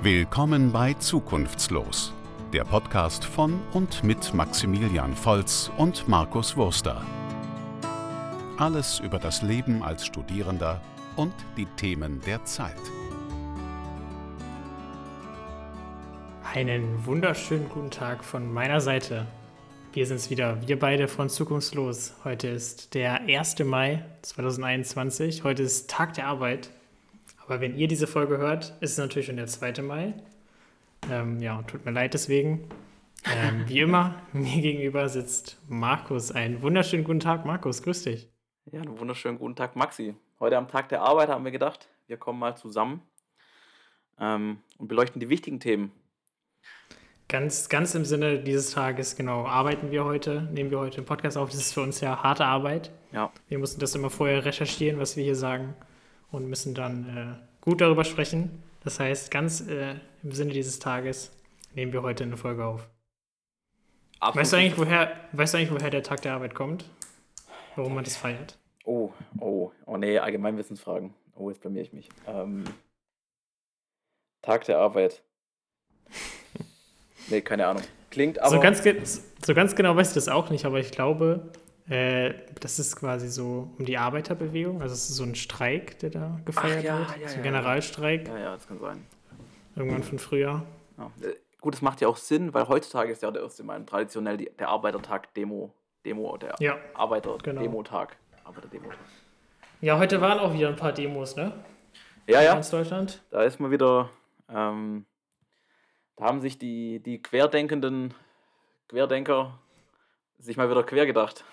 Willkommen bei Zukunftslos, der Podcast von und mit Maximilian Volz und Markus Wurster. Alles über das Leben als Studierender und die Themen der Zeit. Einen wunderschönen guten Tag von meiner Seite. Wir sind es wieder, wir beide von Zukunftslos. Heute ist der 1. Mai 2021. Heute ist Tag der Arbeit. Aber wenn ihr diese Folge hört, ist es natürlich schon der 2. Mai. Ähm, ja, tut mir leid deswegen. Ähm, wie immer, mir gegenüber sitzt Markus. Einen wunderschönen guten Tag, Markus. Grüß dich. Ja, einen wunderschönen guten Tag, Maxi. Heute am Tag der Arbeit haben wir gedacht, wir kommen mal zusammen ähm, und beleuchten die wichtigen Themen. Ganz, ganz im Sinne dieses Tages, genau, arbeiten wir heute, nehmen wir heute den Podcast auf. Das ist für uns ja harte Arbeit. Ja. Wir mussten das immer vorher recherchieren, was wir hier sagen und müssen dann äh, gut darüber sprechen. Das heißt, ganz äh, im Sinne dieses Tages nehmen wir heute eine Folge auf. Weißt du, eigentlich, woher, weißt du eigentlich, woher der Tag der Arbeit kommt? Warum man das feiert? Oh, oh, oh nee, Allgemeinwissensfragen. Oh, jetzt blamier ich mich. Ähm, Tag der Arbeit. nee, keine Ahnung. Klingt aber. So ganz, so ganz genau weiß ich das auch nicht, aber ich glaube, äh, das ist quasi so um die Arbeiterbewegung. Also es ist so ein Streik, der da gefeiert ja, wird. ja, so ein Generalstreik. Ja, ja, das kann sein. Irgendwann von früher. Ja. Äh, Gut, das macht ja auch Sinn, weil heutzutage ist ja der 1. Mai traditionell die, der Arbeitertag Demo, Demo, der Ja, Arbeiter-Demotag. Arbeiter-Demotag. Ja, heute waren auch wieder ein paar Demos, ne? Ja, ja, ganz Deutschland. da ist mal wieder, ähm, da haben sich die, die querdenkenden Querdenker sich mal wieder quer gedacht.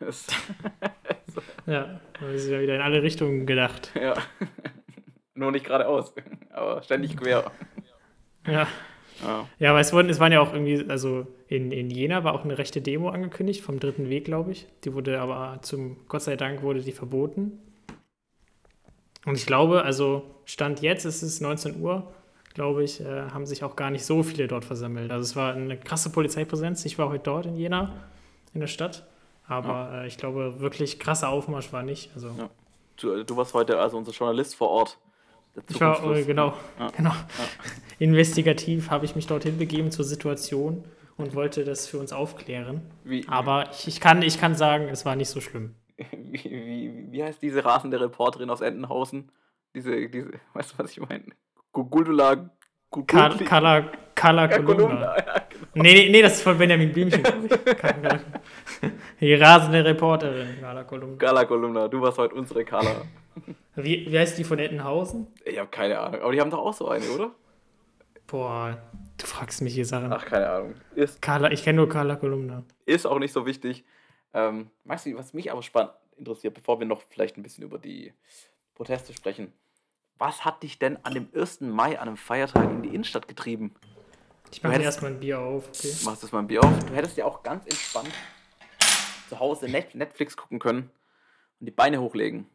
Ja, da ist ja wieder in alle Richtungen gedacht. ja. Nur nicht geradeaus, aber ständig quer. Ja. Ja. Ja, aber es, wurden, es waren ja auch irgendwie, also in, in Jena war auch eine rechte Demo angekündigt, vom dritten Weg, glaube ich. Die wurde aber zum, Gott sei Dank, wurde die verboten. Und ich glaube, also Stand jetzt, es ist 19 Uhr, glaube ich, äh, haben sich auch gar nicht so viele dort versammelt. Also es war eine krasse Polizeipräsenz. Ich war heute dort in Jena, in der Stadt. Aber äh, ich glaube, wirklich krasser Aufmarsch war nicht. Also Ja. Du, du warst heute also unser Journalist vor Ort. Ich war, äh, genau, Ja. genau. Investigativ habe ich mich dorthin begeben zur Situation und wollte das für uns aufklären. Wie, Aber ich, ich, kann, ich kann sagen, es war nicht so schlimm. wie, wie, wie heißt diese rasende Reporterin aus Entenhausen? Diese, diese, weißt du, was ich meine? Guguldula. Kar Carla, Carla Ja, Kolumna. Ja, genau. Nee, nee, nee, das ist von Benjamin Blümchen, Die rasende Reporterin, Carla Kolumna. Carla Kolumna, du warst heute unsere Carla. Wie, wie heißt die von Ettenhausen? Ich habe keine Ahnung. Aber die haben doch auch so eine, oder? Boah, du fragst mich hier Sachen. Ach, keine Ahnung. Ist, Carla, ich kenne nur Carla Kolumna. ist auch nicht so wichtig. Ähm, Maxi, was mich aber spannend interessiert, bevor wir noch vielleicht ein bisschen über die Proteste sprechen. Was hat dich denn an dem 1. Mai, an einem Feiertag, in die Innenstadt getrieben? Ich mache Du erstmal ein Bier auf, okay? Du machst das mal ein Bier auf. Du hättest ja auch ganz entspannt zu Hause Net Netflix gucken können und die Beine hochlegen.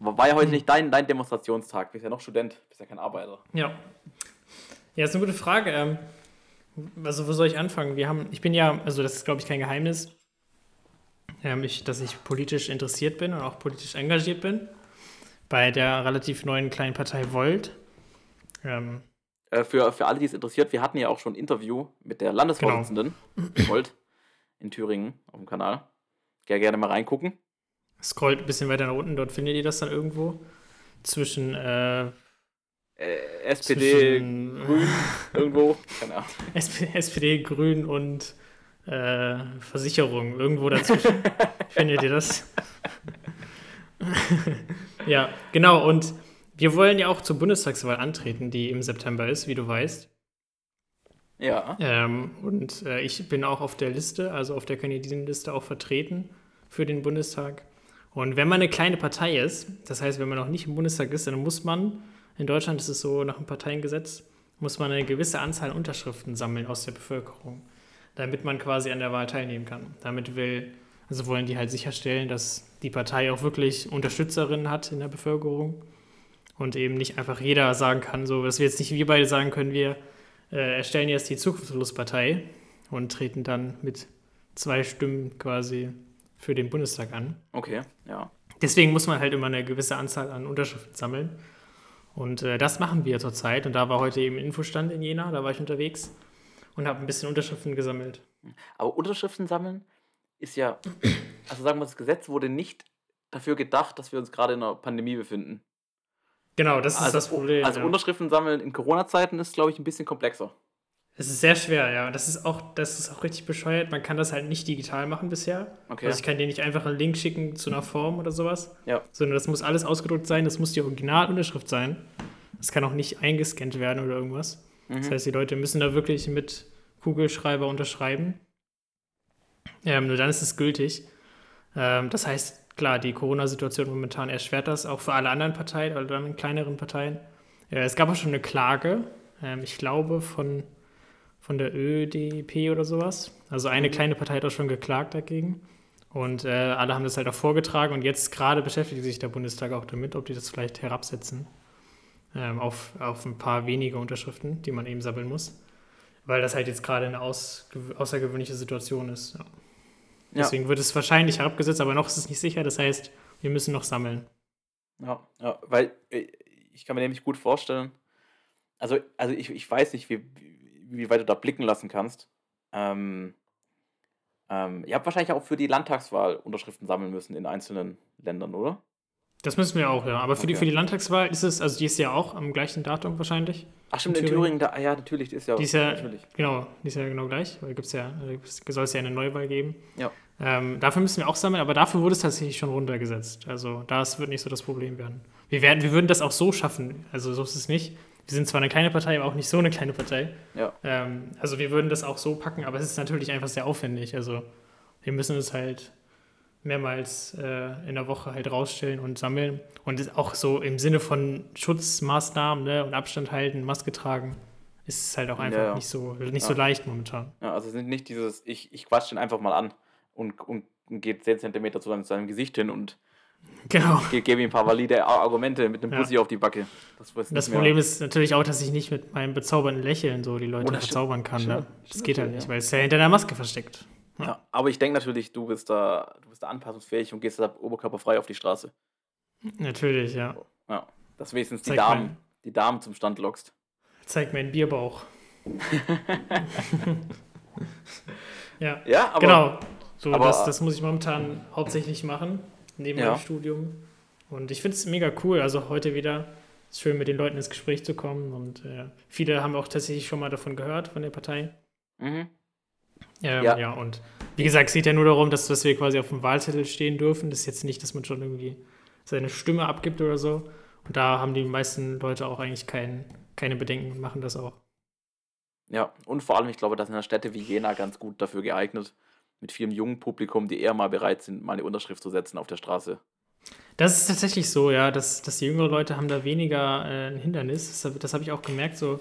War ja heute nicht dein, dein Demonstrationstag. Bist ja noch Student, bist ja kein Arbeiter. Ja. Ja, ist eine gute Frage. Ähm, also, wo soll ich anfangen? Wir haben, ich bin ja, also das ist, glaube ich, kein Geheimnis, ähm, ich, dass ich politisch interessiert bin und auch politisch engagiert bin. Bei der relativ neuen kleinen Partei Volt. Ähm, Äh, für, für alle, die es interessiert, wir hatten ja auch schon ein Interview mit der Landesvorsitzenden Volt in Thüringen auf dem Kanal. Gerne, gerne mal reingucken. scrollt ein bisschen weiter nach unten, dort findet ihr das dann irgendwo. Zwischen, äh, Äh, SPD, zwischen Grün, irgendwo. Keine Ahnung. SP, SPD, Grün und äh, Versicherung. Irgendwo dazwischen findet ihr das. ja, genau. Und wir wollen ja auch zur Bundestagswahl antreten, die im September ist, wie du weißt. Ja. Ähm, und äh, ich bin auch auf der Liste, also auf der Kandidatenliste auch vertreten für den Bundestag. Und wenn man eine kleine Partei ist, das heißt, wenn man noch nicht im Bundestag ist, dann muss man, in Deutschland ist es so nach dem Parteiengesetz, muss man eine gewisse Anzahl an Unterschriften sammeln aus der Bevölkerung, damit man quasi an der Wahl teilnehmen kann. Damit will, also wollen die halt sicherstellen, dass die Partei auch wirklich Unterstützerinnen hat in der Bevölkerung und eben nicht einfach jeder sagen kann, so, dass wir jetzt nicht wir beide sagen können, wir äh, erstellen jetzt die Zukunftslospartei und treten dann mit zwei Stimmen quasi für den Bundestag an. Okay, ja. Deswegen muss man halt immer eine gewisse Anzahl an Unterschriften sammeln. Und äh, das machen wir zurzeit. Und da war heute eben Infostand in Jena, da war ich unterwegs und habe ein bisschen Unterschriften gesammelt. Aber Unterschriften sammeln ist ja, also sagen wir, das Gesetz wurde nicht dafür gedacht, dass wir uns gerade in einer Pandemie befinden. Genau, das ist also, das Problem. Also ja. Unterschriften sammeln in Corona-Zeiten ist, glaube ich, ein bisschen komplexer. Es ist sehr schwer, ja. Das ist auch, das ist auch richtig bescheuert. Man kann das halt nicht digital machen bisher. Okay. Also ich kann dir nicht einfach einen Link schicken zu einer Form oder sowas. Ja. Sondern das muss alles ausgedruckt sein, das muss die Originalunterschrift sein. Das kann auch nicht eingescannt werden oder irgendwas. Mhm. Das heißt, die Leute müssen da wirklich mit Kugelschreiber unterschreiben. Ähm, nur dann ist es gültig. Ähm, das heißt, klar, die Corona-Situation momentan erschwert das, auch für alle anderen Parteien oder dann kleineren Parteien. Äh, es gab auch schon eine Klage, ähm, ich glaube, von, von der ÖDP oder sowas. Also eine kleine Partei hat auch schon geklagt dagegen. Und äh, alle haben das halt auch vorgetragen und jetzt gerade beschäftigt sich der Bundestag auch damit, ob die das vielleicht herabsetzen ähm, auf, auf ein paar wenige Unterschriften, die man eben sammeln muss. Weil das halt jetzt gerade eine außergewöhnliche Situation ist. Ja. Ja. Deswegen wird es wahrscheinlich herabgesetzt, aber noch ist es nicht sicher. Das heißt, wir müssen noch sammeln. Ja, ja, weil äh, ich kann mir nämlich gut vorstellen, also, also ich, ich weiß nicht, wie, wie weit du da blicken lassen kannst. Ähm, ähm, ihr habt wahrscheinlich auch für die Landtagswahl Unterschriften sammeln müssen in einzelnen Ländern, oder? Das müssen wir auch, ja. Aber für, die, Okay. für die Landtagswahl ist es, also die ist ja auch am gleichen Datum wahrscheinlich. Ach stimmt, In in Thüringen? Thüringen, da, ja, natürlich, die ist ja, Die ist ja, natürlich. genau, die ist ja genau gleich, weil gibt's ja, da soll es ja eine Neuwahl geben. Ja. Ähm, dafür müssen wir auch sammeln, aber dafür wurde es tatsächlich schon runtergesetzt. Also das wird nicht so das Problem werden. Wir, werden, wir würden das auch so schaffen. Also so ist es nicht. Wir sind zwar eine kleine Partei, aber auch nicht so eine kleine Partei. Ja. Ähm, also wir würden das auch so packen, aber es ist natürlich einfach sehr aufwendig. Also wir müssen es halt mehrmals äh, in der Woche halt rausstellen und sammeln. Und auch so im Sinne von Schutzmaßnahmen ne, und Abstand halten, Maske tragen, ist es halt auch einfach Ja, ja. nicht, so, nicht so Ja. leicht momentan. ja also es sind nicht dieses, ich, ich quatsch den einfach mal an und, und, und geht 10 Zentimeter zu seinem, seinem Gesicht hin und Genau. ge- gebe ihm ein paar valide Ar- Argumente mit einem Ja. Bussi auf die Backe. Das, Das nicht mehr. Problem ist natürlich auch, dass ich nicht mit meinem bezaubernden Lächeln so die Leute Oh, verzaubern kann. Ne? Das Stimmt geht halt natürlich, nicht, ja. weil es ja hinter der Maske versteckt. Ja, aber ich denke natürlich, du bist da, du bist da anpassungsfähig und gehst da oberkörperfrei auf die Straße. Natürlich, ja. Ja, dass wenigstens die Damen, mal. die Damen zum Stand lockst. Zeig meinen Bierbauch. ja, Ja, aber genau. So, aber- das, das muss ich momentan hauptsächlich machen, neben Ja. meinem Studium. Und ich finde es mega cool. Also heute wieder ist schön, mit den Leuten ins Gespräch zu kommen. Und äh, viele haben auch tatsächlich schon mal davon gehört, von der Partei. Mhm. Ähm, Ja. ja. und wie gesagt, es geht ja nur darum, dass, dass wir quasi auf dem Wahlzettel stehen dürfen. Das ist jetzt nicht, dass man schon irgendwie seine Stimme abgibt oder so. Und da haben die meisten Leute auch eigentlich kein, keine Bedenken und machen das auch. Ja, und vor allem, ich glaube, dass in einer Städte wie Jena ganz gut dafür geeignet, mit vielem jungen Publikum, die eher mal bereit sind, mal eine Unterschrift zu setzen auf der Straße. Das ist tatsächlich so, ja, dass, dass die jüngere Leute haben da weniger äh, ein Hindernis. Das, das habe ich auch gemerkt. So,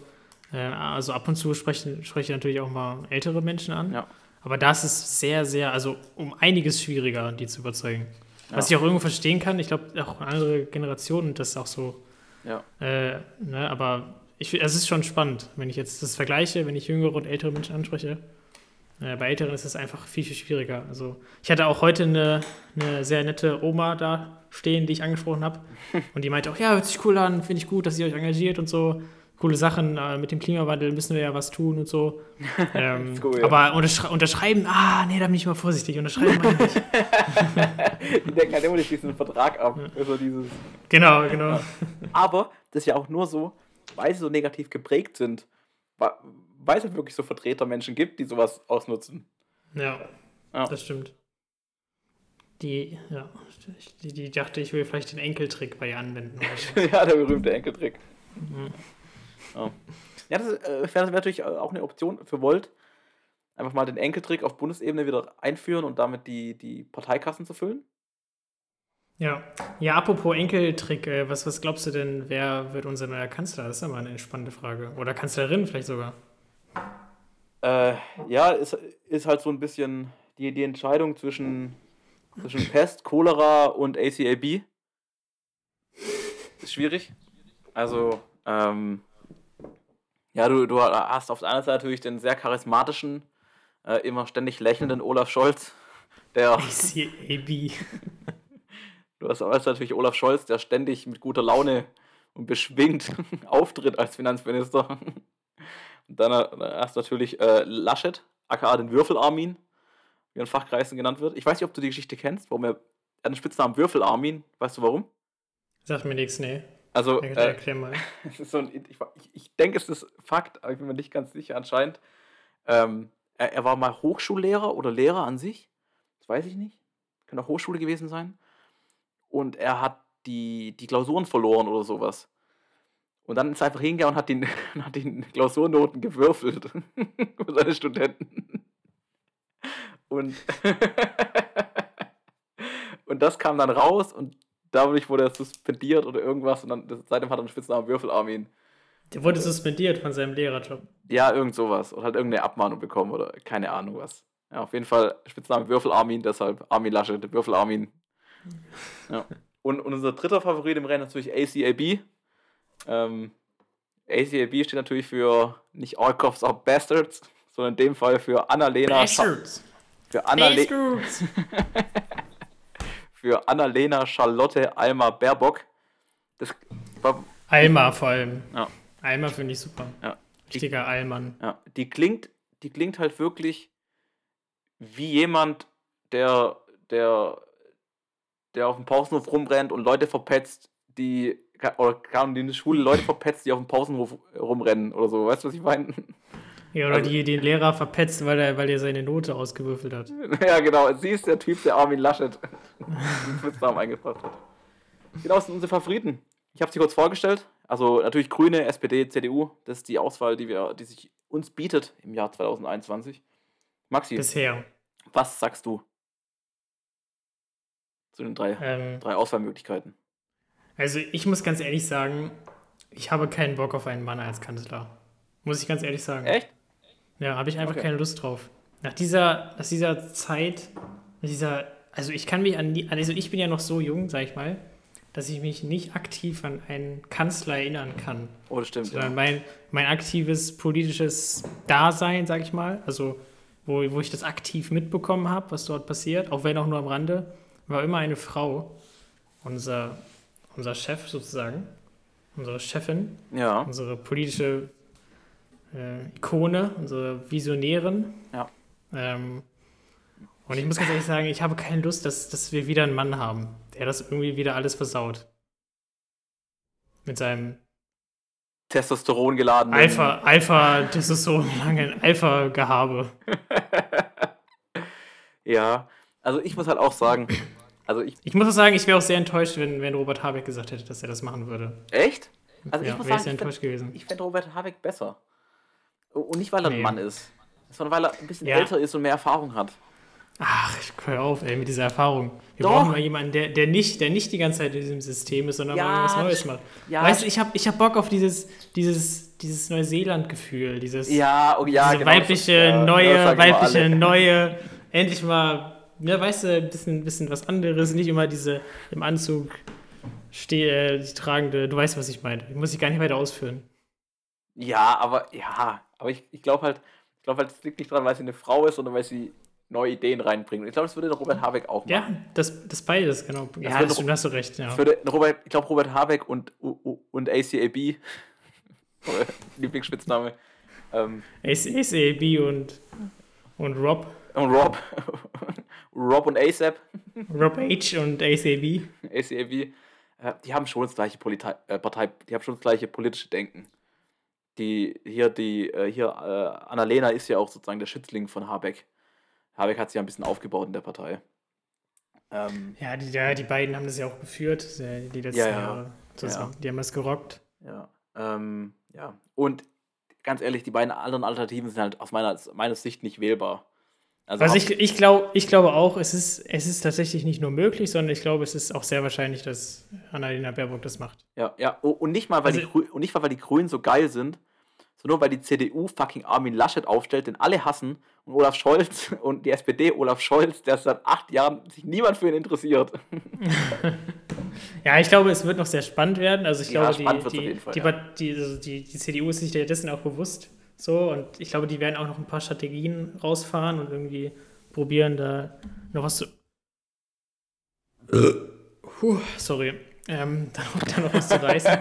also ab und zu sprechen, spreche ich natürlich auch mal ältere Menschen an. Ja. Aber da ist es sehr, sehr, also um einiges schwieriger, die zu überzeugen. Was Ja. ich auch irgendwo verstehen kann. Ich glaube, auch andere Generationen das auch so. Ja. Äh, ne, aber ich, es ist schon spannend, wenn ich jetzt das vergleiche, wenn ich jüngere und ältere Menschen anspreche. Äh, bei Älteren ist es einfach viel, viel schwieriger. Also ich hatte auch heute eine, eine sehr nette Oma da stehen, die ich angesprochen habe. Und die meinte auch, ja, hört sich cool an, finde ich gut, dass ihr euch engagiert und so. Coole Sachen, äh, mit dem Klimawandel müssen wir ja was tun und so. Ähm, cool. Aber unterschre unterschreiben, ah, nee, da bin ich mal vorsichtig. Unterschreiben meine ich nicht. Die denken halt immer nicht diesen Vertrag ab. Also dieses Genau, genau. Aber das ist ja auch nur so, weil sie so negativ geprägt sind, weil es halt wirklich so Vertretermenschen gibt, die sowas ausnutzen. Ja, Ja. das stimmt. Die, ja, die, die dachte, ich will vielleicht den Enkeltrick bei ihr anwenden. ja, der berühmte Enkeltrick. Mhm. Ja, ja das äh, wäre wär natürlich auch eine Option für Volt. Einfach mal den Enkeltrick auf Bundesebene wieder einführen und damit die, die Parteikassen zu füllen. Ja. ja, apropos Enkeltrick, äh, was, was glaubst du denn, wer wird unser neuer Kanzler? Das ist ja mal eine spannende Frage. Oder Kanzlerin vielleicht sogar. Äh, ja, ist, ist halt so ein bisschen die, die Entscheidung zwischen, zwischen Pest, Cholera und ACAB. Ist schwierig. Also, ähm, ja, du, du hast auf der einen Seite natürlich den sehr charismatischen, äh, immer ständig lächelnden Olaf Scholz, der, ACAB. du hast auf der anderen Seite natürlich Olaf Scholz, der ständig mit guter Laune und beschwingt auftritt als Finanzminister. Und dann, äh, dann hast du natürlich äh, Laschet, aka den Würfel-Armin, wie er in Fachkreisen genannt wird. Ich weiß nicht, ob du die Geschichte kennst, warum er, er hat den Spitznamen Würfel-Armin. Weißt du warum? Sagt mir nichts, nee. Also, Ja, äh, Erklär mal. es ist so ein, ich, ich, denke, es ist Fakt, aber ich bin mir nicht ganz sicher anscheinend. Ähm, er, er war mal Hochschullehrer oder Lehrer an sich. Das weiß ich nicht. Könnte auch Hochschule gewesen sein. Und er hat die, die Klausuren verloren oder sowas. Und dann ist er einfach hingegangen und hat die, hat die Klausurnoten gewürfelt für seine Studenten. Und, und das kam dann raus und dadurch wurde er suspendiert oder irgendwas und dann seitdem hat er einen Spitznamen Würfelarmin. Der wurde suspendiert von seinem Lehrerjob. Ja, irgend sowas. Oder hat irgendeine Abmahnung bekommen oder keine Ahnung was. Ja, auf jeden Fall Spitzname Würfelarmin, deshalb Armin Laschet, Würfelarmin. Ja. Und, und unser dritter Favorit im Rennen ist natürlich ACAB. Ähm, ACAB steht natürlich für nicht All Cops are Bastards, sondern in dem Fall für Annalena, Bastards! für Annale Bastards! für Annalena Charlotte Alma Baerbock. Das war, Alma vor allem. Ja. Alma finde ich super. ja, die, Richtiger Allmann. ja, die klingt, die klingt halt wirklich wie jemand, der, der, der auf dem Pausenhof rumrennt und Leute verpetzt, die oder kann die in der Schule Leute verpetzt, die auf dem Pausenhof rumrennen oder so. Weißt du, was ich meine? Ja, oder Also- die den Lehrer verpetzt, weil er, weil er seine Note ausgewürfelt hat. Ja, genau. Sie ist der Typ, der Armin Laschet den Spitznamen eingebracht hat. Genau, das sind unsere Favoriten. Ich habe sie kurz vorgestellt. Also natürlich Grüne, SPD, CDU. Das ist die Auswahl, die, wir, die sich uns bietet im Jahr 2021. Maxi, Bisher. was sagst du zu den drei, Ähm, drei Auswahlmöglichkeiten? also ich muss ganz ehrlich sagen, ich habe keinen Bock auf einen Mann als Kanzler. Muss ich ganz ehrlich sagen. Echt? Ja, habe ich einfach Okay. keine Lust drauf. Nach dieser, nach dieser Zeit, nach dieser, also ich kann mich an die, also ich bin ja noch so jung, sag ich mal, dass ich mich nicht aktiv an einen Kanzler erinnern kann. Oh, das stimmt. Sondern Ja. mein, mein aktives politisches Dasein, sag ich mal, also wo, wo ich das aktiv mitbekommen habe, was dort passiert, auch wenn auch nur am Rande, war immer eine Frau, unser, unser Chef sozusagen, unsere Chefin, ja. unsere politische äh, Ikone, unsere Visionärin. Ja. Ähm, und ich muss ganz ehrlich sagen, ich habe keine Lust, dass, dass wir wieder einen Mann haben, der das irgendwie wieder alles versaut. Mit seinem Testosteron geladen. Alpha, Alpha, das ist so lange Alpha-Gehabe. Ja. Also ich muss halt auch sagen, also ich. Ich muss auch sagen, ich wäre auch sehr enttäuscht, wenn, wenn Robert Habeck gesagt hätte, dass er das machen würde. Echt? Also ja, ich muss wäre sagen, ich enttäuscht gewesen. Ich fände Robert Habeck besser. Und nicht, weil er ein Nee. Mann ist, sondern weil er ein bisschen Ja. älter ist und mehr Erfahrung hat. Ach, hör auf, ey, mit dieser Erfahrung. Wir Doch. brauchen mal jemanden, der, der, nicht, der nicht die ganze Zeit in diesem System ist, sondern Ja, mal was Neues macht. ja, weißt du, ich habe ich hab Bock auf dieses, dieses, dieses Neuseeland-Gefühl, dieses Ja, oh, ja, diese genau. weibliche, ja, neue, weibliche, neue, endlich mal, ne, weißt du, ein bisschen, bisschen was anderes, nicht immer diese im Anzug stehe, äh, die tragende, du weißt, was ich meine. Ich muss ich gar nicht weiter ausführen. Ja, aber ja, aber ich, ich glaube halt, ich glaube halt, es liegt nicht dran, weil sie eine Frau ist, sondern weil sie neue Ideen reinbringt. Und ich glaube, das würde der Robert Habeck auch machen. Ja, das, das beides, genau. Ja, wird das stimmt, hast du recht, ja. Ich, würde Robert, ich glaube, Robert Habeck und, und ACAB, Lieblingsspitzname, ähm, ACAB und, und Rob, und Rob, Rob und ASAP, Rob H und ACAB. ACAB, äh, die haben schon das gleiche Politei äh, Partei, die haben schon das gleiche politische Denken. Die hier, die, äh, hier, äh, Annalena ist ja auch sozusagen der Schützling von Habeck. Habeck hat sich ja ein bisschen aufgebaut in der Partei. Ähm, Ja, die, ja, die beiden haben das ja auch geführt, die die letzten Ja, ja. Jahre zusammen. Die haben das gerockt. ja, ähm, ja. Und ganz ehrlich, die beiden anderen Alternativen sind halt aus meiner, meiner Sicht nicht wählbar. Also, Also ich, ich, glaub, ich glaube auch, es ist, es ist tatsächlich nicht nur möglich, sondern ich glaube, es ist auch sehr wahrscheinlich, dass Annalena Baerbock das macht. Ja, ja. Und nicht mal, weil, Also- die, Grü- und nicht mal, weil die Grünen so geil sind, sondern nur weil die CDU fucking Armin Laschet aufstellt, den alle hassen, und Olaf Scholz und die SPD Olaf Scholz, der seit acht Jahren sich niemand für ihn interessiert. Ja, ich glaube, es wird noch sehr spannend werden. Also ich Ja, glaube, die, die, Fall, die, ja. die, also die, die CDU ist sich dessen auch bewusst. So, und ich glaube, die werden auch noch ein paar Strategien rausfahren und irgendwie probieren, da noch was zu. Puh, sorry. ähm, da, noch, da noch was zu reißen.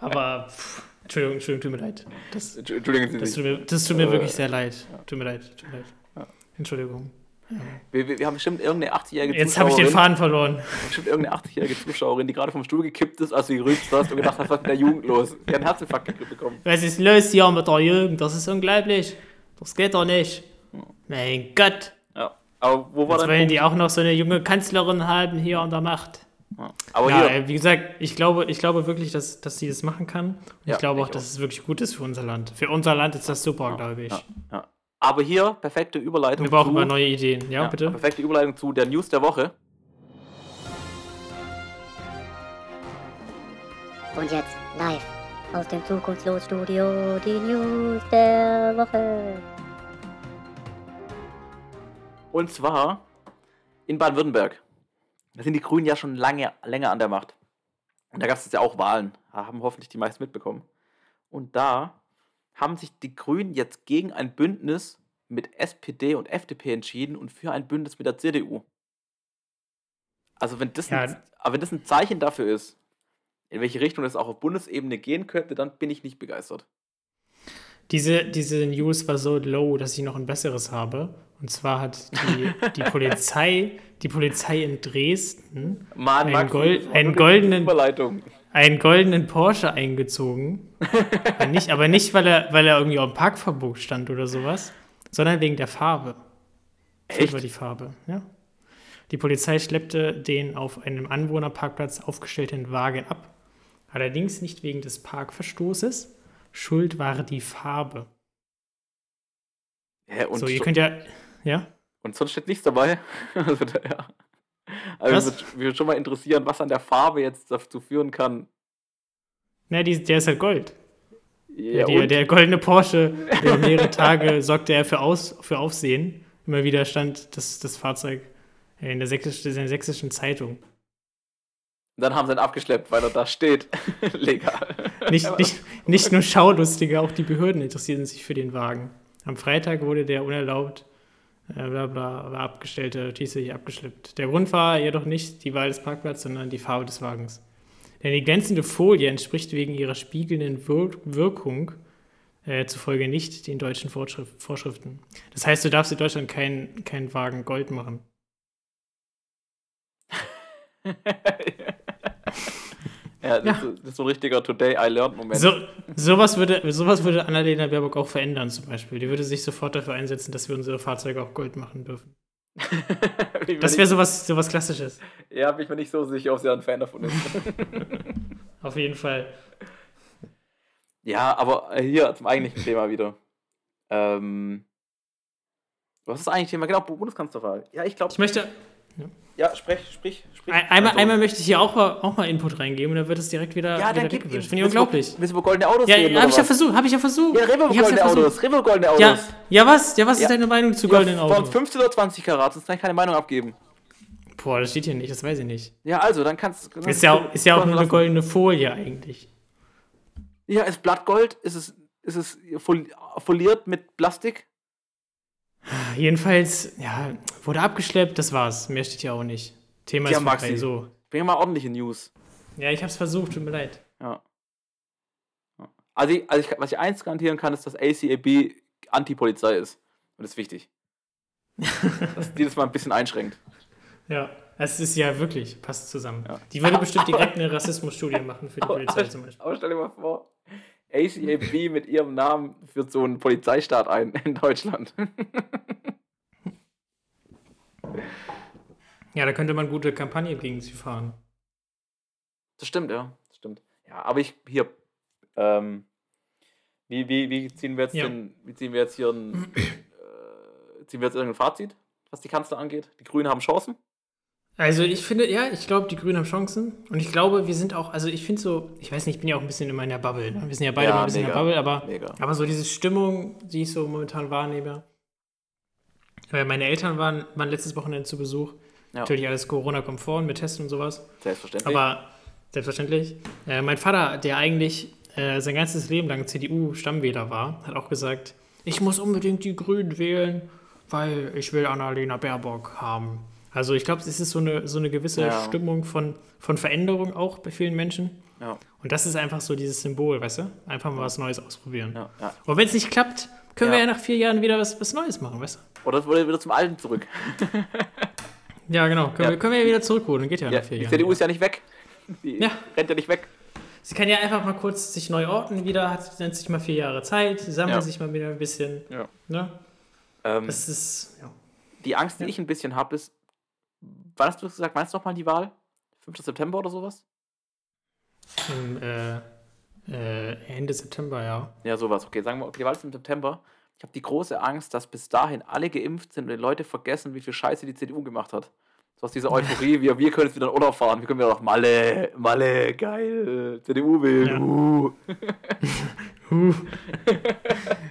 Aber, pff, Entschuldigung, Entschuldigung, tut mir leid. Das, Entschuldigen Sie das tut mir, das tut mir Äh, wirklich sehr leid. Tut mir leid, tut mir leid. Ja. Entschuldigung. Wir, wir, wir haben bestimmt irgendeine 80-jährige Jetzt habe ich den Zuschauerin, Faden verloren. bestimmt irgendeine 80-jährige Zuschauerin, die gerade vom Stuhl gekippt ist, als du gerügt hast und gedacht hast, was ist mit der Jugend los? Die hat einen Herzinfarkt bekommen. Was ist los hier mit der Jugend? Das ist unglaublich. Das geht doch nicht. Mein Gott. Ja. Aber wo war Jetzt wollen Punkt? die auch noch so eine junge Kanzlerin haben hier an der Macht. Ja. Aber ja, hier, wie gesagt, ich glaube, ich glaube wirklich, dass, dass sie das machen kann. Und Ja, ich glaube auch, ich dass auch. es wirklich gut ist für unser Land. Für unser Land ist das super, glaube ich. ja, ja. aber hier perfekte Überleitung Wir brauchen zu, immer neue Ideen. Ja, ja, bitte? perfekte Überleitung zu der News der Woche. Und jetzt live aus dem Zukunftslos-Studio die News der Woche. Und zwar in Baden-Württemberg. Da sind die Grünen ja schon lange, länger an der Macht. Und da gab es ja auch Wahlen. Da haben hoffentlich die meisten mitbekommen. Und da haben sich die Grünen jetzt gegen ein Bündnis mit SPD und FDP entschieden und für ein Bündnis mit der CDU. Also wenn das, Ja. ein, aber wenn das ein Zeichen dafür ist, in welche Richtung das auch auf Bundesebene gehen könnte, dann bin ich nicht begeistert. Diese, diese News war so low, dass ich noch ein besseres habe. Und zwar hat die, die Polizei, die Polizei in Dresden Mann, Ein Max, Gold- einen goldenen- einen goldenen Porsche eingezogen. aber, nicht, aber nicht, weil er, weil er irgendwie auf dem Parkverbot stand oder sowas, sondern wegen der Farbe. Echt? war die Farbe, ja. Die Polizei schleppte den auf einem Anwohnerparkplatz aufgestellten Wagen ab. Allerdings nicht wegen des Parkverstoßes. Schuld war die Farbe. Hä, und so, ihr könnt ja. Ja? Und sonst steht nichts dabei. Also, da, ja. Also, mich würde- schon mal interessieren, was an der Farbe jetzt dazu führen kann. Na, die, der ist halt Gold. Ja, der, der goldene Porsche, über mehrere Tage sorgte er für, Aus, für Aufsehen. Immer wieder stand das, das Fahrzeug in der, sächsischen, in der sächsischen Zeitung. Dann haben sie ihn abgeschleppt, weil er da steht. Legal. Nicht, nicht, nicht nur Schaulustige, auch die Behörden interessierten sich für den Wagen. Am Freitag wurde der unerlaubt äh, bla bla, war hier abgeschleppt. Der Grund war jedoch nicht die Wahl des Parkplatzes, sondern die Farbe des Wagens. Denn die glänzende Folie entspricht wegen ihrer spiegelnden Wir Wirkung äh, zufolge nicht den deutschen Vorschrif Vorschriften. Das heißt, du darfst in Deutschland keinen keinen Wagen Gold machen. ja, das, Ja. Ist, das ist so ein richtiger Today I Learned Moment. So, sowas, würde, sowas würde Annalena Baerbock auch verändern zum Beispiel. Die würde sich sofort dafür einsetzen, dass wir unsere Fahrzeuge auch Gold machen dürfen. Das wäre sowas, sowas Klassisches. Ja, bin ich mir nicht so sicher, ob sie ein Fan davon ist. Auf jeden Fall. ja, aber hier zum eigentlichen Thema wieder. Ähm, was ist eigentlich Thema? Genau, Bundeskanzlerwahl. Ja, ich glaube. Ich möchte. Ja, sprich, sprich, sprich. Ein, einmal, Also, einmal möchte ich hier auch mal, auch mal Input reingeben und dann wird es direkt wieder, Ja, dann wieder gib weggewischt. ihm. Finde ich unglaublich. Du über goldene Autos Ja, reden? habe oder ich ja versucht, habe ich ja versucht. Ja, reden wir goldene ja versucht. Autos. Reden wir goldene Ja, Autos. ja, was? Ja, was Ja. ist deine Meinung zu Ja, goldenen Von Autos? 15 oder 20 Karat, sonst kann ich keine Meinung abgeben. Boah, das steht hier nicht, das weiß ich nicht. Ja, also, dann kannst du. Ist ja, ist ja auch nur eine goldene Folie eigentlich. Ja, ist Blattgold? Ist es, ist es fol- foliert mit Plastik? Jedenfalls, ja, wurde abgeschleppt, das war's. Mehr steht hier auch nicht. Thema Ja, ist vorbei, Maxi. so. Bring mal ordentliche News. Ja, ich hab's versucht, tut mir leid. Ja. Ja. Also, ich, also ich, was ich eins garantieren kann, ist, dass ACAB Anti-Polizei ist. Und das ist wichtig. dass die das mal ein bisschen einschränkt. Ja, es ist ja wirklich, passt zusammen. Ja. Die würde bestimmt direkt eine Rassismusstudie machen für die Polizei zum Beispiel. Aber stell dir mal vor, ACAB mit ihrem Namen führt so einen Polizeistaat ein in Deutschland. Ja, da könnte man gute Kampagnen gegen sie fahren. Das stimmt, ja. Das stimmt. Ja, aber ich hier. Ähm, wie, wie, wie ziehen wir jetzt Ja. den, wie ziehen wir jetzt hier ein, äh, ziehen wir jetzt irgendein Fazit, was die Kanzler angeht? Die Grünen haben Chancen. Also ich finde, ja, ich glaube, die Grünen haben Chancen. Und ich glaube, wir sind auch, also ich finde so, ich weiß nicht, ich bin ja auch ein bisschen in meiner Bubble. Ne? Wir sind ja beide Ja, mal ein bisschen mega, in der Bubble, aber, mega. aber so diese Stimmung, die ich so momentan wahrnehme. Weil meine Eltern waren, waren letztes Wochenende zu Besuch. Ja. Natürlich alles Corona-konform mit Testen und sowas. Selbstverständlich. Aber selbstverständlich. Äh, mein Vater, der eigentlich äh, sein ganzes Leben lang CDU-Stammwähler war, hat auch gesagt, ich muss unbedingt die Grünen wählen, weil ich will Annalena Baerbock haben. Also ich glaube, es ist so eine, so eine gewisse Ja. Stimmung von, von Veränderung auch bei vielen Menschen. Ja, Und das ist einfach so dieses Symbol, weißt du? Einfach mal was Neues ausprobieren. ja, ja. Und wenn es nicht klappt, können wir Ja. ja nach vier Jahren wieder was, was Neues machen, weißt du? Oder es wurde wieder zum Alten zurück. Ja, genau. Können, Ja. Wir, können wir ja wieder zurückholen. Geht ja, Ja, nach vier die Jahren. CDU wieder. ist ja nicht weg. Die Ja. rennt ja nicht weg. Sie kann ja einfach mal kurz sich neu orten wieder, hat nennt sich mal vier Jahre Zeit, sie sammelt Ja. sich mal wieder ein bisschen. Ja. Ne? Ähm, Das ist, ja. die Angst, die Ja. ich ein bisschen habe, ist, wann hast du gesagt, meinst du noch mal die Wahl? 5. September oder sowas? Im, äh, äh, Ende September, ja. Ja, sowas. Okay, sagen wir, okay, die Wahl ist im September. Ich habe die große Angst, dass bis dahin alle geimpft sind und die Leute vergessen, wie viel Scheiße die CDU gemacht hat. So aus dieser Euphorie, wir, wir können jetzt wieder in Urlaub fahren, wir können wieder nach Malle, Malle, geil, CDU will, Ja. Huh.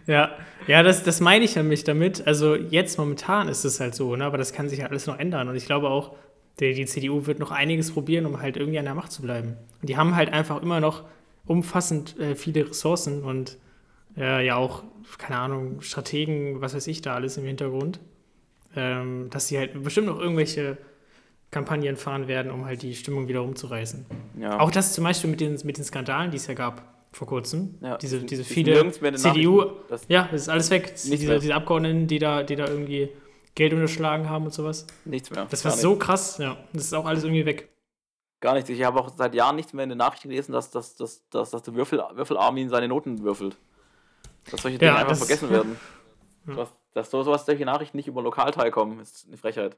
ja, ja das, das meine ich nämlich damit. Also jetzt momentan ist es halt so, ne? aber das kann sich ja alles noch ändern. Und ich glaube auch, die, die CDU wird noch einiges probieren, um halt irgendwie an der Macht zu bleiben. Und die haben halt einfach immer noch umfassend äh, viele Ressourcen und äh, ja auch, keine Ahnung, Strategen, was weiß ich da alles im Hintergrund. Ähm, dass sie halt bestimmt noch irgendwelche Kampagnen fahren werden, um halt die Stimmung wieder rumzureißen. Ja. Auch das zum Beispiel mit den, mit den Skandalen, die es ja gab vor kurzem. Ja, diese die- diese viele CDU, ja, das ist alles weg. Diese, diese Abgeordneten, die da, die da irgendwie Geld unterschlagen haben und sowas. Nichts mehr. Das war so krass, ja. Das ist auch alles irgendwie weg. Gar nichts. Ich habe auch seit Jahren nichts mehr in den Nachrichten gelesen, dass, dass, dass, dass, dass der Würfel, Würfel-Armin seine Noten würfelt. Dass solche Dinge Ja, einfach vergessen werden. Ja. Dass, dass so, sowas, solche Nachrichten nicht über Lokalteil kommen, ist eine Frechheit.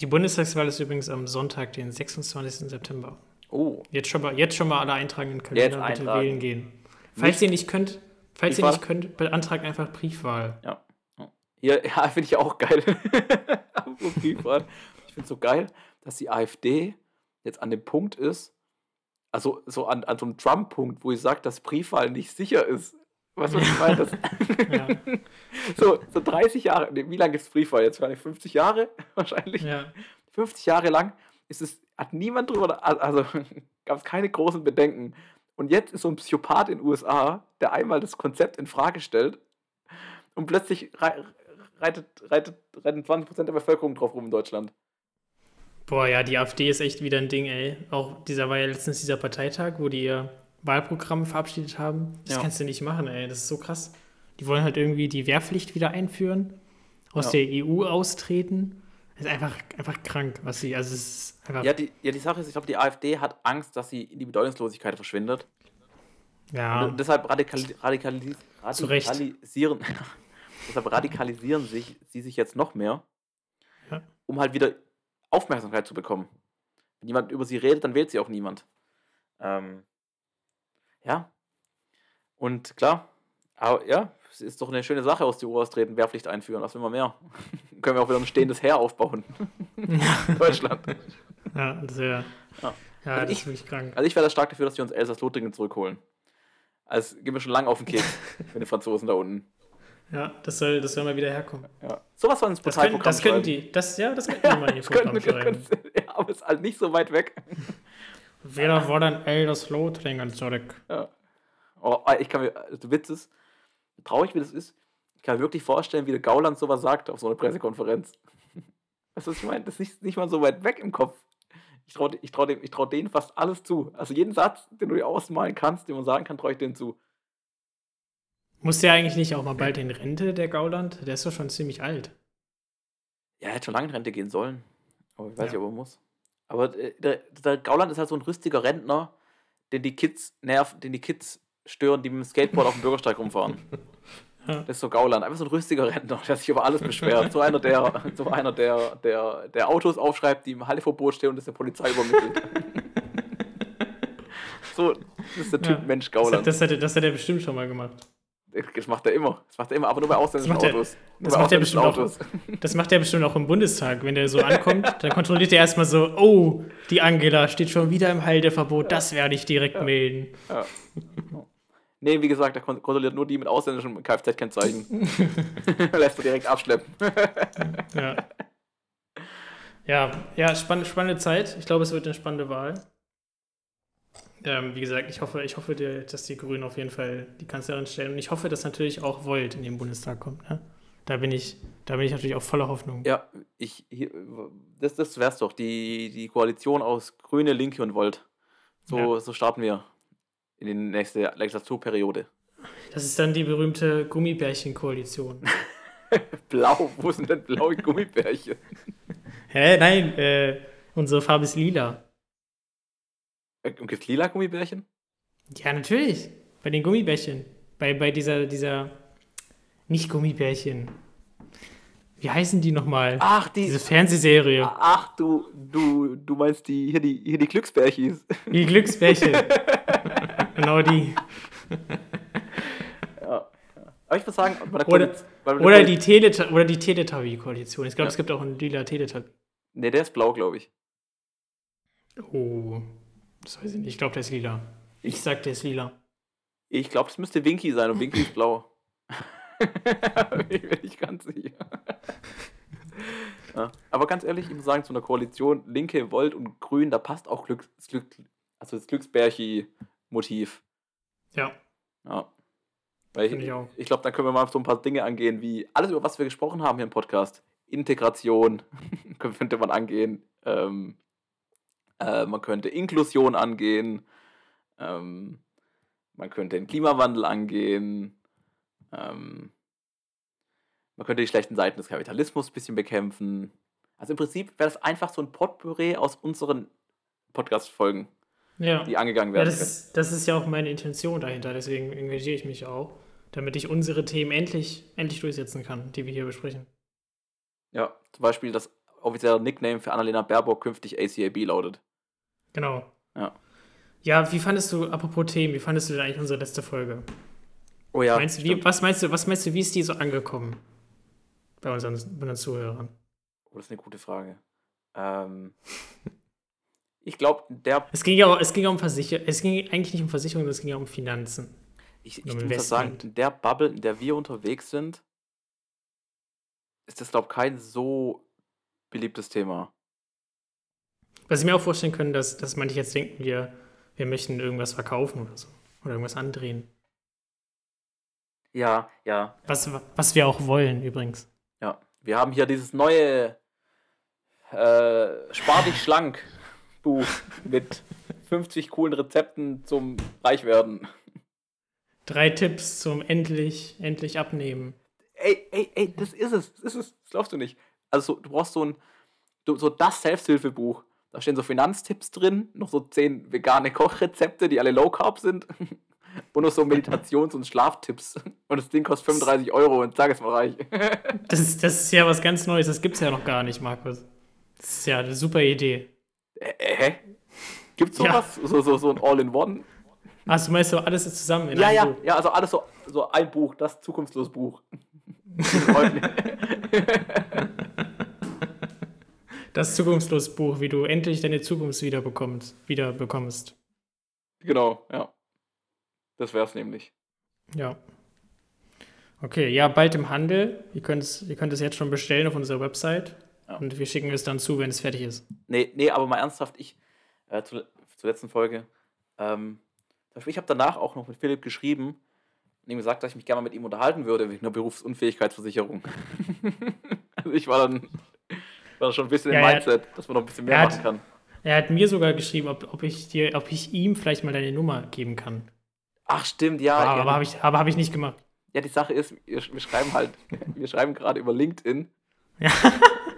Die Bundestagswahl ist übrigens am Sonntag, den 26. September. Oh, Jetzt schon mal, jetzt schon mal alle eintragen in den Jetzt Kalender, bitte wählen gehen. Falls Nicht- ihr nicht könnt, falls ihr Briefwahl? nicht könnt, beantragt einfach Briefwahl. Hier, ja, finde ich auch geil. Briefwahl. ich finde es so geil, dass die AfD jetzt an dem Punkt ist, also so an, an so einem Trump-Punkt, wo ich sage, dass Briefwahl nicht sicher ist. Was ich meine? Das, Ja. so, so 30 Jahre, nee, wie lange ist Briefwahl jetzt? Wahrscheinlich 50 Jahre? Wahrscheinlich. ja. 50 Jahre lang ist es, hat niemand drüber, also gab es keine großen Bedenken. Und jetzt ist so ein Psychopath in den USA, der einmal das Konzept in Frage stellt und plötzlich rei- reitet, reitet, reiten 20% der Bevölkerung drauf rum in Deutschland. Boah, ja, die AfD ist echt wieder ein Ding, ey. Auch dieser war ja letztens dieser Parteitag, wo die ihr Wahlprogramm verabschiedet haben. Das Ja. kannst du nicht machen, ey. Das ist so krass. Die wollen halt irgendwie die Wehrpflicht wieder einführen, aus Ja. der EU austreten. Ist einfach, einfach krank, was sie, also es ist einfach, Ja die, ja, die Sache ist, ich glaube, die AfD hat Angst, dass sie in die Bedeutungslosigkeit verschwindet. ja, Und deshalb radikali radikali Zu Recht. radikalisieren, deshalb radikalisieren sich, sie sich jetzt noch mehr, Ja. um halt wieder Aufmerksamkeit zu bekommen. Wenn jemand über sie redet, dann wählt sie auch niemand. Ähm, ja. Und klar, aber ja, ist doch eine schöne Sache aus der EU austreten, Wehrpflicht einführen, was will man mehr? Können wir auch wieder ein stehendes Heer aufbauen. in Deutschland. ja, ist ja, Ja. ja, Also das ich- ist wirklich krank. Also ich wäre da stark dafür, dass wir uns Elsass-Lothringen zurückholen. Also gehen wir schon lange auf den Keks mit den Franzosen da unten. Ja, das soll, das soll mal wieder herkommen. Ja. Sowas soll ins Das können, Parteiprogramm das können die, das, ja, das könnten die mal in ihr Programm können, ja, aber es ist halt nicht so weit weg. Wir wollen Elsass-Lothringen zurück. Oh, ich kann mir, du Witz ist, traurig wie das ist, ich kann mir wirklich vorstellen, wie der Gauland sowas sagt auf so einer Pressekonferenz. Weißt du, was ich meine? Das ist nicht, nicht mal so weit weg im Kopf. Ich traue ich trau dem, ich trau denen fast alles zu. Also jeden Satz, den du dir ausmalen kannst, den man sagen kann, traue ich denen zu. Muss der eigentlich nicht auch mal bald in Rente, der Gauland? Der ist doch schon ziemlich alt. Ja, er hätte schon lange in Rente gehen sollen. Aber ich weiß Ja. nicht, ob er muss. Aber äh, der, der Gauland ist halt so ein rüstiger Rentner, den die Kids nerven, den die Kids stören, die mit dem Skateboard auf dem Bürgersteig rumfahren. Ja. Das ist so Gauland, einfach so ein rüstiger Rentner, der sich über alles beschwert. So einer, der, so einer, der, der, der Autos aufschreibt, die im Halteverbot stehen und das der Polizei übermittelt. so, das ist der Typ Ja. Mensch Das, Gauland. hat- das, hat, er- das hat er bestimmt schon mal gemacht. Das macht er immer. Das macht er immer, aber nur bei ausländischen er- Autos. Das macht er bestimmt auch. Das macht er bestimmt auch im Bundestag. Wenn der so ankommt, dann kontrolliert er erstmal so, oh, die Angela steht schon wieder im Halteverbot, das werde ich direkt melden. Ja. Nee, wie gesagt, er kon- kontrolliert nur die mit ausländischem Kfz-Kennzeichen. Lässt er direkt abschleppen. Ja. Ja, ja spann spannende Zeit. Ich glaube, es wird eine spannende Wahl. Ähm, wie gesagt, ich hoffe, ich hoffe, dass die Grünen auf jeden Fall die Kanzlerin stellen. Und ich hoffe, dass natürlich auch Volt in den Bundestag kommt. Ne? da bin ich, da bin ich natürlich auch voller Hoffnung. Ja, ich, hier, das, das wär's doch. Die, die Koalition aus Grüne, Linke und Volt. So, Ja. so starten wir in die nächste Legislaturperiode. Das ist dann die berühmte Gummibärchen-Koalition. Blau, wo sind denn blaue Gummibärchen? Hä? Nein, äh, unsere Farbe ist lila. Äh, Und gibt's lila Gummibärchen? Ja, natürlich. Bei den Gummibärchen. Bei, bei dieser, dieser, nicht Gummibärchen. Wie heißen die nochmal? Ach, die. Diese Fernsehserie. Ach, du, du, du meinst die, hier die, hier die Glücksbärchis. Die Glücksbärchen. genau die. Ja. Aber ich würde sagen, bei der Oder- Oder die, Teleta oder die Teletubby-Koalition. Ich glaube, Ja. es gibt auch einen lila Teletubby. Nee, der ist blau, glaube ich. Oh, das weiß ich nicht. Ich glaube, der ist lila. Ich sag, der ist lila. Ich glaube, es müsste Winky sein und Winky ist blau. ich bin nicht ganz sicher. ja. Aber ganz ehrlich, ich muss sagen, zu einer Koalition Linke, Volt und Grün, da passt auch Glück, das Glück, also das Glücksbärchi-Motiv. Ja, Ja. Weil ich, ich ich glaube, da können wir mal so ein paar Dinge angehen, wie alles, über was wir gesprochen haben hier im Podcast. Integration könnte man angehen. Ähm, äh, man könnte Inklusion angehen. Ähm, man könnte den Klimawandel angehen. Ähm, man könnte die schlechten Seiten des Kapitalismus ein bisschen bekämpfen. Also im Prinzip wäre das einfach so ein Potpourri aus unseren Podcast-Folgen, ja. die angegangen ja werden das, ist, das ist ja auch meine Intention dahinter. Deswegen engagiere ich mich auch, damit ich unsere Themen endlich, endlich durchsetzen kann, die wir hier besprechen. Ja, zum Beispiel das offizielle Nickname für Annalena Baerbock künftig ACAB lautet. Genau. Ja. Ja, wie fandest du, apropos Themen, wie fandest du denn eigentlich unsere letzte Folge? Oh ja. meinst du, wie, was, meinst du, was meinst du, wie ist die so angekommen? Bei unseren, bei unseren Zuhörern. Oh, das ist eine gute Frage. Ähm, ich glaube, der. Es ging ja auch, es ging um Versicherung, es ging eigentlich nicht um Versicherung, es ging ja um Finanzen. Ich, ich Um muss sagen, in der Bubble, in der wir unterwegs sind, ist das, glaube ich, kein so beliebtes Thema. Was ich mir auch vorstellen können, dass, dass manche jetzt denken, wir, wir möchten irgendwas verkaufen oder so. Oder irgendwas andrehen. Ja, ja, Was, was wir auch wollen übrigens. ja. Wir haben hier dieses neue äh, Spar dich schlank Buch mit 50 coolen Rezepten zum Reichwerden. Drei Tipps zum endlich, endlich abnehmen. ey, ey, ey, das ist es, das ist es, das glaubst du nicht. Also so, du brauchst so ein, so das Selbsthilfebuch. Da stehen so Finanztipps drin, noch so zehn vegane Kochrezepte, die alle Low Carb sind. Und noch so Meditations- und Schlaftipps. Und das Ding kostet 35 Euro und sag es mal reich. Das ist, das ist ja was ganz Neues, das gibt es ja noch gar nicht, Markus. Das ist ja eine super Idee. Äh, hä? Gibt's Ja. sowas? So, so, so ein All-in-One? Ach, du meinst so alles ist zusammen in Ja, einem ja, Buch. ja, also alles so, so ein Buch, das Zukunftslos-Buch. Das Zukunftslos-Buch, wie du endlich deine Zukunft wieder bekommst, wieder bekommst. genau, ja. Das wär's nämlich. Ja. Okay, ja, bald im Handel. Ihr könnt es, ihr könnt es jetzt schon bestellen auf unserer Website. Ja. Und wir schicken es dann zu, wenn es fertig ist. Nee, nee, aber mal ernsthaft, ich, äh, zu, zur letzten Folge, ähm, ich habe danach auch noch mit Philipp geschrieben und ihm gesagt, dass ich mich gerne mal mit ihm unterhalten würde wegen einer Berufsunfähigkeitsversicherung. also ich war dann, war schon ein bisschen Ja, im Mindset, dass man noch ein bisschen mehr hat- machen kann. Er hat mir sogar geschrieben, ob, ob, ich dir, ob ich ihm vielleicht mal deine Nummer geben kann. Ach, stimmt, ja. aber ja, aber habe ich, aber hab ich nicht gemacht. ja, die Sache ist, wir, wir schreiben halt, wir schreiben gerade über LinkedIn. Ja.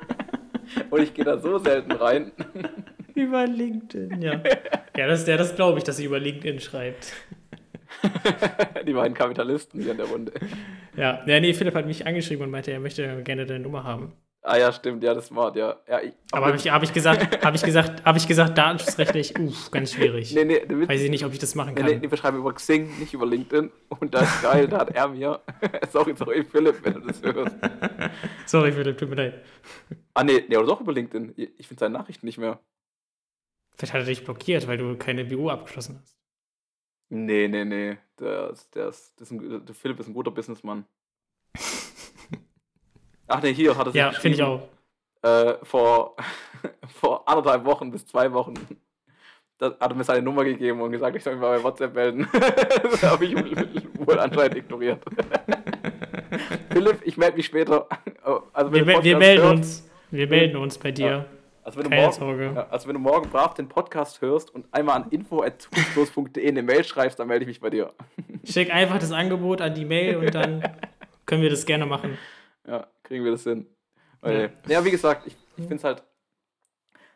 und ich gehe da so selten rein. Über LinkedIn, ja. ja, das, ja, das glaube ich, dass sie über LinkedIn schreibt. die beiden Kapitalisten hier in der Runde. Ja, ja, nee, Philipp hat mich angeschrieben und meinte, er möchte gerne deine Nummer haben. Ah ja, stimmt, ja, das war ja. ja ich, Aber habe ich, hab ich gesagt, habe ich gesagt, habe ich gesagt, datenschutzrechtlich, uff, ganz schwierig. Nee, nee, der Witz Weiß ich nicht, ob ich das machen Nee, kann. nee, wir schreiben über Xing, nicht über LinkedIn. Und das ist geil, da hat er mir. sorry, sorry, Philipp, wenn du das hörst. Sorry, Philipp, tut mir leid. Ah, nee, nee, aber doch über LinkedIn. Ich finde seine Nachrichten nicht mehr. Vielleicht hat er dich blockiert, weil du keine BU abgeschlossen hast. Nee, nee, nee. Der, ist- der, ist, ein, der Philipp ist ein guter Businessmann. Ach nee, hier hat er sich Ja, finde ich auch. Äh, vor, vor anderthalb Wochen bis zwei Wochen. Da hat er mir seine Nummer gegeben und gesagt, ich soll mich mal bei WhatsApp melden. das habe ich wohl anscheinend ignoriert. Philipp, ich melde mich später. Also, Wir, wir melden hörst- uns. Wir melden uns bei dir. Also wenn, du Keine morgen, Sorge. Ja, also wenn du morgen brav den Podcast hörst und einmal an info.zukunftslos.de eine Mail schreibst, dann melde ich mich bei dir. Schick einfach das Angebot an die Mail und dann können wir das gerne machen. Ja, kriegen wir das hin. Weil, ja. wie gesagt, ich, ich finde es halt,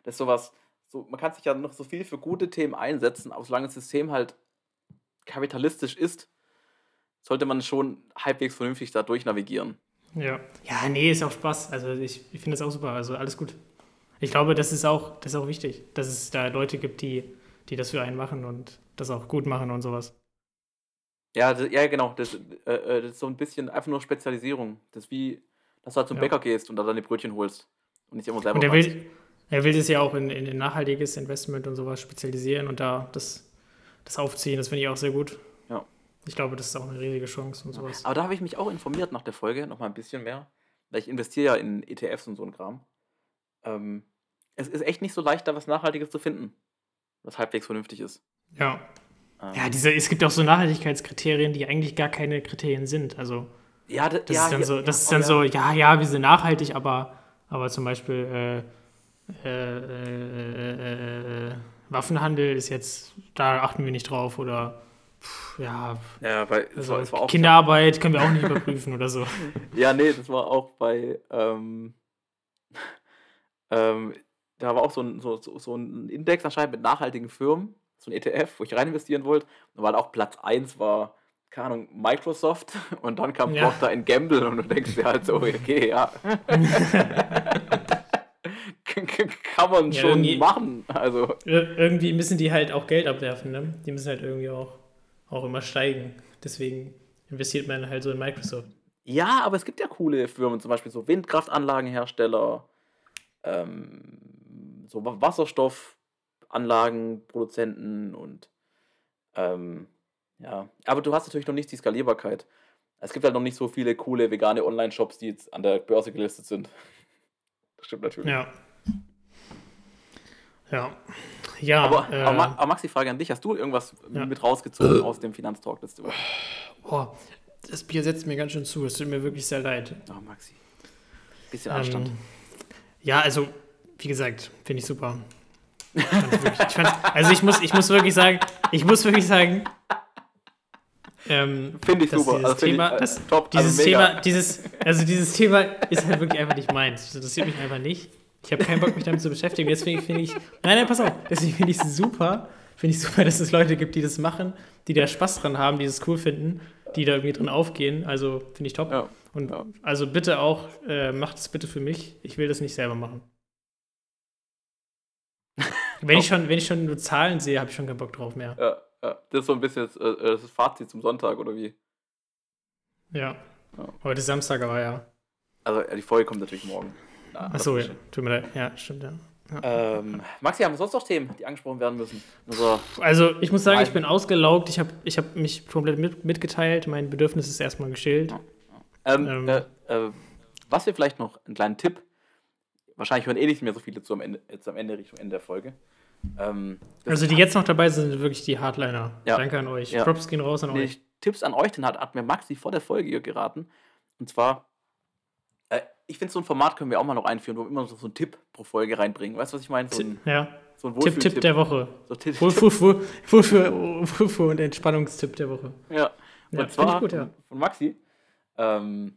das ist sowas, so, man kann sich ja noch so viel für gute Themen einsetzen, aber solange das System halt kapitalistisch ist, sollte man schon halbwegs vernünftig da durchnavigieren. Ja. Ja, nee, ist auch Spaß. Also ich, ich finde das auch super. Also alles gut. Ich glaube, das ist auch, das ist auch wichtig, dass es da Leute gibt, die, die das für einen machen und das auch gut machen und sowas. Ja, das, ja genau, das, äh, äh, das ist so ein bisschen einfach nur Spezialisierung. Das ist wie, dass du halt zum Ja. Bäcker gehst und da deine Brötchen holst und nicht immer selber Und er will, er will das ja auch in, in ein nachhaltiges Investment und sowas spezialisieren und da das, das aufziehen. Das finde ich auch sehr gut. Ja. Ich glaube, das ist auch eine riesige Chance und sowas. Aber da habe ich mich auch informiert nach der Folge, noch mal ein bisschen mehr. Weil ich investiere ja in ETFs und so ein Kram. Ähm, es ist echt nicht so leicht, da was Nachhaltiges zu finden, was halbwegs vernünftig ist. Ja. Ähm, Ja, diese, es gibt auch so Nachhaltigkeitskriterien, die eigentlich gar keine Kriterien sind. Also ja, das ja, ist dann ja, so, ja, das ist oh dann ja. so, ja, ja, wir sind nachhaltig, aber, aber zum Beispiel äh, äh, äh, äh, äh, Waffenhandel ist jetzt, da achten wir nicht drauf oder pff, ja, Ja, weil es also war, es war auch Kinderarbeit können wir auch nicht überprüfen oder so. Ja, nee, das war auch bei. Ähm, ähm, da war auch so ein, so, so, so ein Index anscheinend mit nachhaltigen Firmen, so ein ETF, wo ich rein investieren wollte. Und weil auch Platz 1 war, keine Ahnung, Microsoft und dann kam Ja. Procter Gamble und du denkst dir halt so, okay, ja. Kann man Ja, schon machen. Also, Ir irgendwie müssen die halt auch Geld abwerfen, ne? Die müssen halt irgendwie auch, auch immer steigen. Deswegen investiert man halt so in Microsoft. ja, aber es gibt ja coole Firmen, zum Beispiel so Windkraftanlagenhersteller, ähm, so Wa- Wasserstoffanlagenproduzenten und ähm, ja, aber du hast natürlich noch nicht die Skalierbarkeit. Es gibt halt noch nicht so viele coole vegane Online-Shops, die jetzt an der Börse gelistet sind. Das stimmt natürlich. Ja. Ja. Ja, Aber, äh, aber, Ma- aber Maxi, Frage an dich. Hast du irgendwas Ja. mit rausgezogen aus dem Finanztalk letzte Woche? boah, das Bier setzt mir ganz schön zu. Es tut mir wirklich sehr leid. Oh, Maxi. Bisschen Anstand. Ähm, ja, also, wie gesagt, finde ich super. Ich wirklich, ich fand's, also ich muss, ich muss wirklich sagen, ich muss wirklich sagen, ähm, Finde ich super. Dieses Also find ich, Thema, äh, das, top. dieses Also. Thema, dieses, also dieses Thema ist halt wirklich einfach nicht meins. Das interessiert mich einfach nicht. Ich habe keinen Bock, mich damit zu beschäftigen. Deswegen finde ich, nein, nein, pass auf. Deswegen finde ich es super, finde ich super, dass es Leute gibt, die das machen, die da Spaß dran haben, die das cool finden, die da irgendwie drin aufgehen. Also finde ich top. Ja. Und Ja. also bitte auch, äh, macht es bitte für mich. Ich will das nicht selber machen. Wenn ich schon, wenn ich schon nur Zahlen sehe, habe ich schon keinen Bock drauf mehr. Ja. Das ist so ein bisschen das, äh, das Fazit zum Sonntag, oder wie? Ja. Ja. Heute ist Samstag, aber ja. Also ja, die Folge kommt natürlich morgen. Ja, Achso, ja. Tut mir leid. Ja, stimmt, ja. Ähm, Maxi, haben wir sonst noch Themen, die angesprochen werden müssen? Also, Also, ich muss sagen, Nein. ich bin ausgelaugt. Ich habe ich hab mich komplett mit, mitgeteilt. Mein Bedürfnis ist erstmal geschillt. ähm, Ähm. Äh, äh, was wir vielleicht noch, einen kleinen Tipp. Wahrscheinlich hören eh nicht mehr so viele zu am Ende, jetzt am Ende, Richtung Ende der Folge. Ähm, Also, die jetzt noch dabei sind, sind wirklich die Hardliner. Ja. Danke an euch. Ja. Props gehen raus an Nee, euch. Tipps an euch, den hat, hat mir Maxi vor der Folge hier geraten. Und zwar, äh, ich finde, so ein Format können wir auch mal noch einführen, wo wir immer so, so einen Tipp pro Folge reinbringen. Weißt du, was ich meine? So ein, Ja. so ein Tipp, Tipp der Woche. So Tipp, Wohlfühl, Wohl- Wohlfühl, Wohlfühl und Entspannungstipp der Woche. Ja. Und Ja, zwar ich gut, ja. von, Maxi ähm,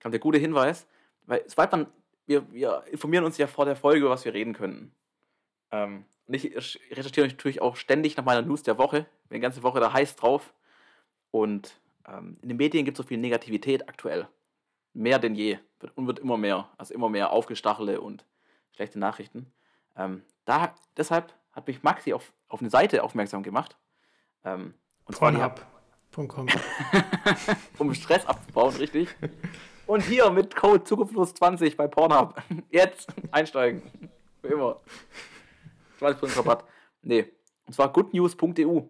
kam der gute Hinweis, weil es war man, wir, wir informieren uns ja vor der Folge, was wir reden könnten. Ähm, und ich recherchiere natürlich auch ständig nach meiner News der Woche. Bin die ganze Woche da heiß drauf. Und ähm, in den Medien gibt es so viel Negativität aktuell. Mehr denn je. Und wird immer mehr. Also immer mehr Aufgestachele und schlechte Nachrichten. Ähm, da, deshalb hat mich Maxi auf, auf eine Seite aufmerksam gemacht. Ähm, und Pornhub.com. um Stress abzubauen, richtig. Und hier mit Code Zukunftslos 20 bei Pornhub. Jetzt einsteigen. Für immer. 20% Rabatt. Nee. Und zwar goodnews.eu.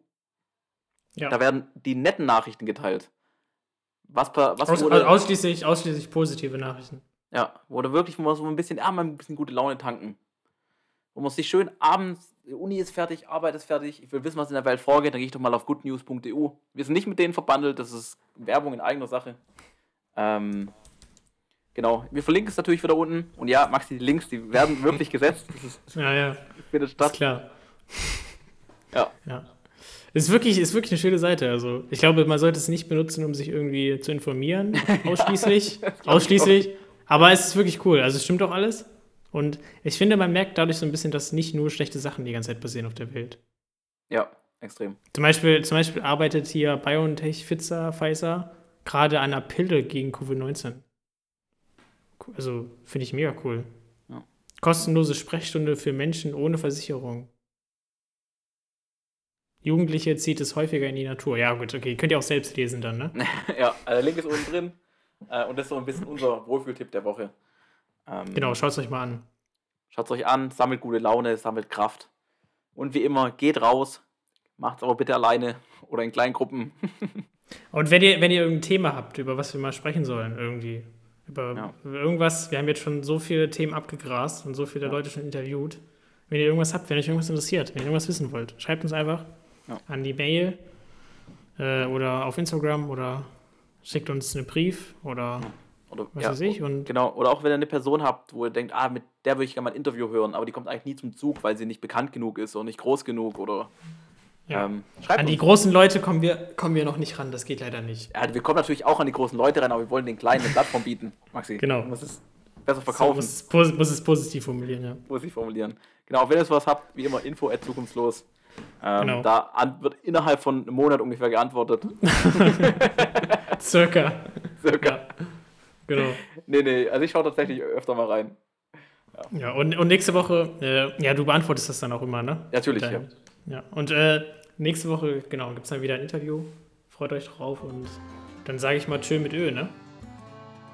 Ja. Da werden die netten Nachrichten geteilt. Was, was Aus, wurde, ausschließlich, ausschließlich positive Nachrichten. ja, wurde wirklich, wo man so ein bisschen, ja, mal ein bisschen gute Laune tanken. Wo man sich schön abends, die Uni ist fertig, Arbeit ist fertig, ich will wissen, was in der Welt vorgeht, dann gehe ich doch mal auf goodnews.eu. Wir sind nicht mit denen verbandelt, das ist Werbung in eigener Sache. Ähm, genau, wir verlinken es natürlich wieder unten. Und ja, Maxi, die Links, die werden wirklich gesetzt. Das ist, Ja, ja, findet ist statt. klar. Ja. Ja. Ist wirklich, ist wirklich eine schöne Seite. Also, ich glaube, man sollte es nicht benutzen, um sich irgendwie zu informieren. Ausschließlich. ausschließlich. Aber es ist wirklich cool. Also, es stimmt auch alles. Und ich finde, man merkt dadurch so ein bisschen, dass nicht nur schlechte Sachen die ganze Zeit passieren auf der Welt. Ja, extrem. Zum Beispiel, zum Beispiel arbeitet hier BioNTech Pfizer, Pfizer gerade an einer Pille gegen Covid-19. Also, finde ich mega cool. Ja. Kostenlose Sprechstunde für Menschen ohne Versicherung. Jugendliche zieht es häufiger in die Natur. Ja, gut, okay. Könnt ihr auch selbst lesen dann, ne? ja, also der Link ist unten drin. Äh, und das ist so ein bisschen unser Wohlfühltipp der Woche. Ähm, Genau, schaut es euch mal an. Schaut es euch an, sammelt gute Laune, sammelt Kraft. Und wie immer, geht raus. Macht es aber bitte alleine oder in kleinen Gruppen. Und wenn ihr, wenn ihr irgendein Thema habt, über was wir mal sprechen sollen, irgendwie, über, Ja. über irgendwas, wir haben jetzt schon so viele Themen abgegrast und so viele Leute schon interviewt. Wenn ihr irgendwas habt, wenn euch irgendwas interessiert, wenn ihr irgendwas wissen wollt, schreibt uns einfach Ja. an die Mail äh, oder auf Instagram oder schickt uns einen Brief oder Oder, was weiß ich. Und Genau, oder auch wenn ihr eine Person habt, wo ihr denkt, ah, mit der würde ich gerne mal ein Interview hören, aber die kommt eigentlich nie zum Zug, weil sie nicht bekannt genug ist oder nicht groß genug oder. Ja. Ähm, an die uns. großen Leute kommen wir, kommen wir noch nicht ran, das geht leider nicht. Ja, wir kommen natürlich auch an die großen Leute ran, aber wir wollen den Kleinen eine Plattform bieten, Maxi. Genau. Du musst es besser So, verkaufen, muss, es, muss es positiv formulieren, ja. muss ich formulieren. Genau, wenn ihr was habt, wie immer, info at zukunftslos. Ähm, Genau. Da an, wird innerhalb von einem Monat ungefähr geantwortet. Circa. Circa. Ja. Genau. Nee, nee, also ich schaue tatsächlich öfter mal rein. Ja, und, und nächste Woche, äh, ja, du beantwortest das dann auch immer, ne? Natürlich, Mit deinem- ja. Und äh, nächste Woche, genau, gibt es dann wieder ein Interview. Freut euch drauf und dann sage ich mal Tschö mit Ö, ne?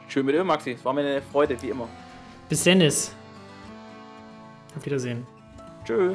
Schön mit dir, Maxi. Es war mir eine Freude, wie immer. Bis Dennis. Auf Wiedersehen. Tschö.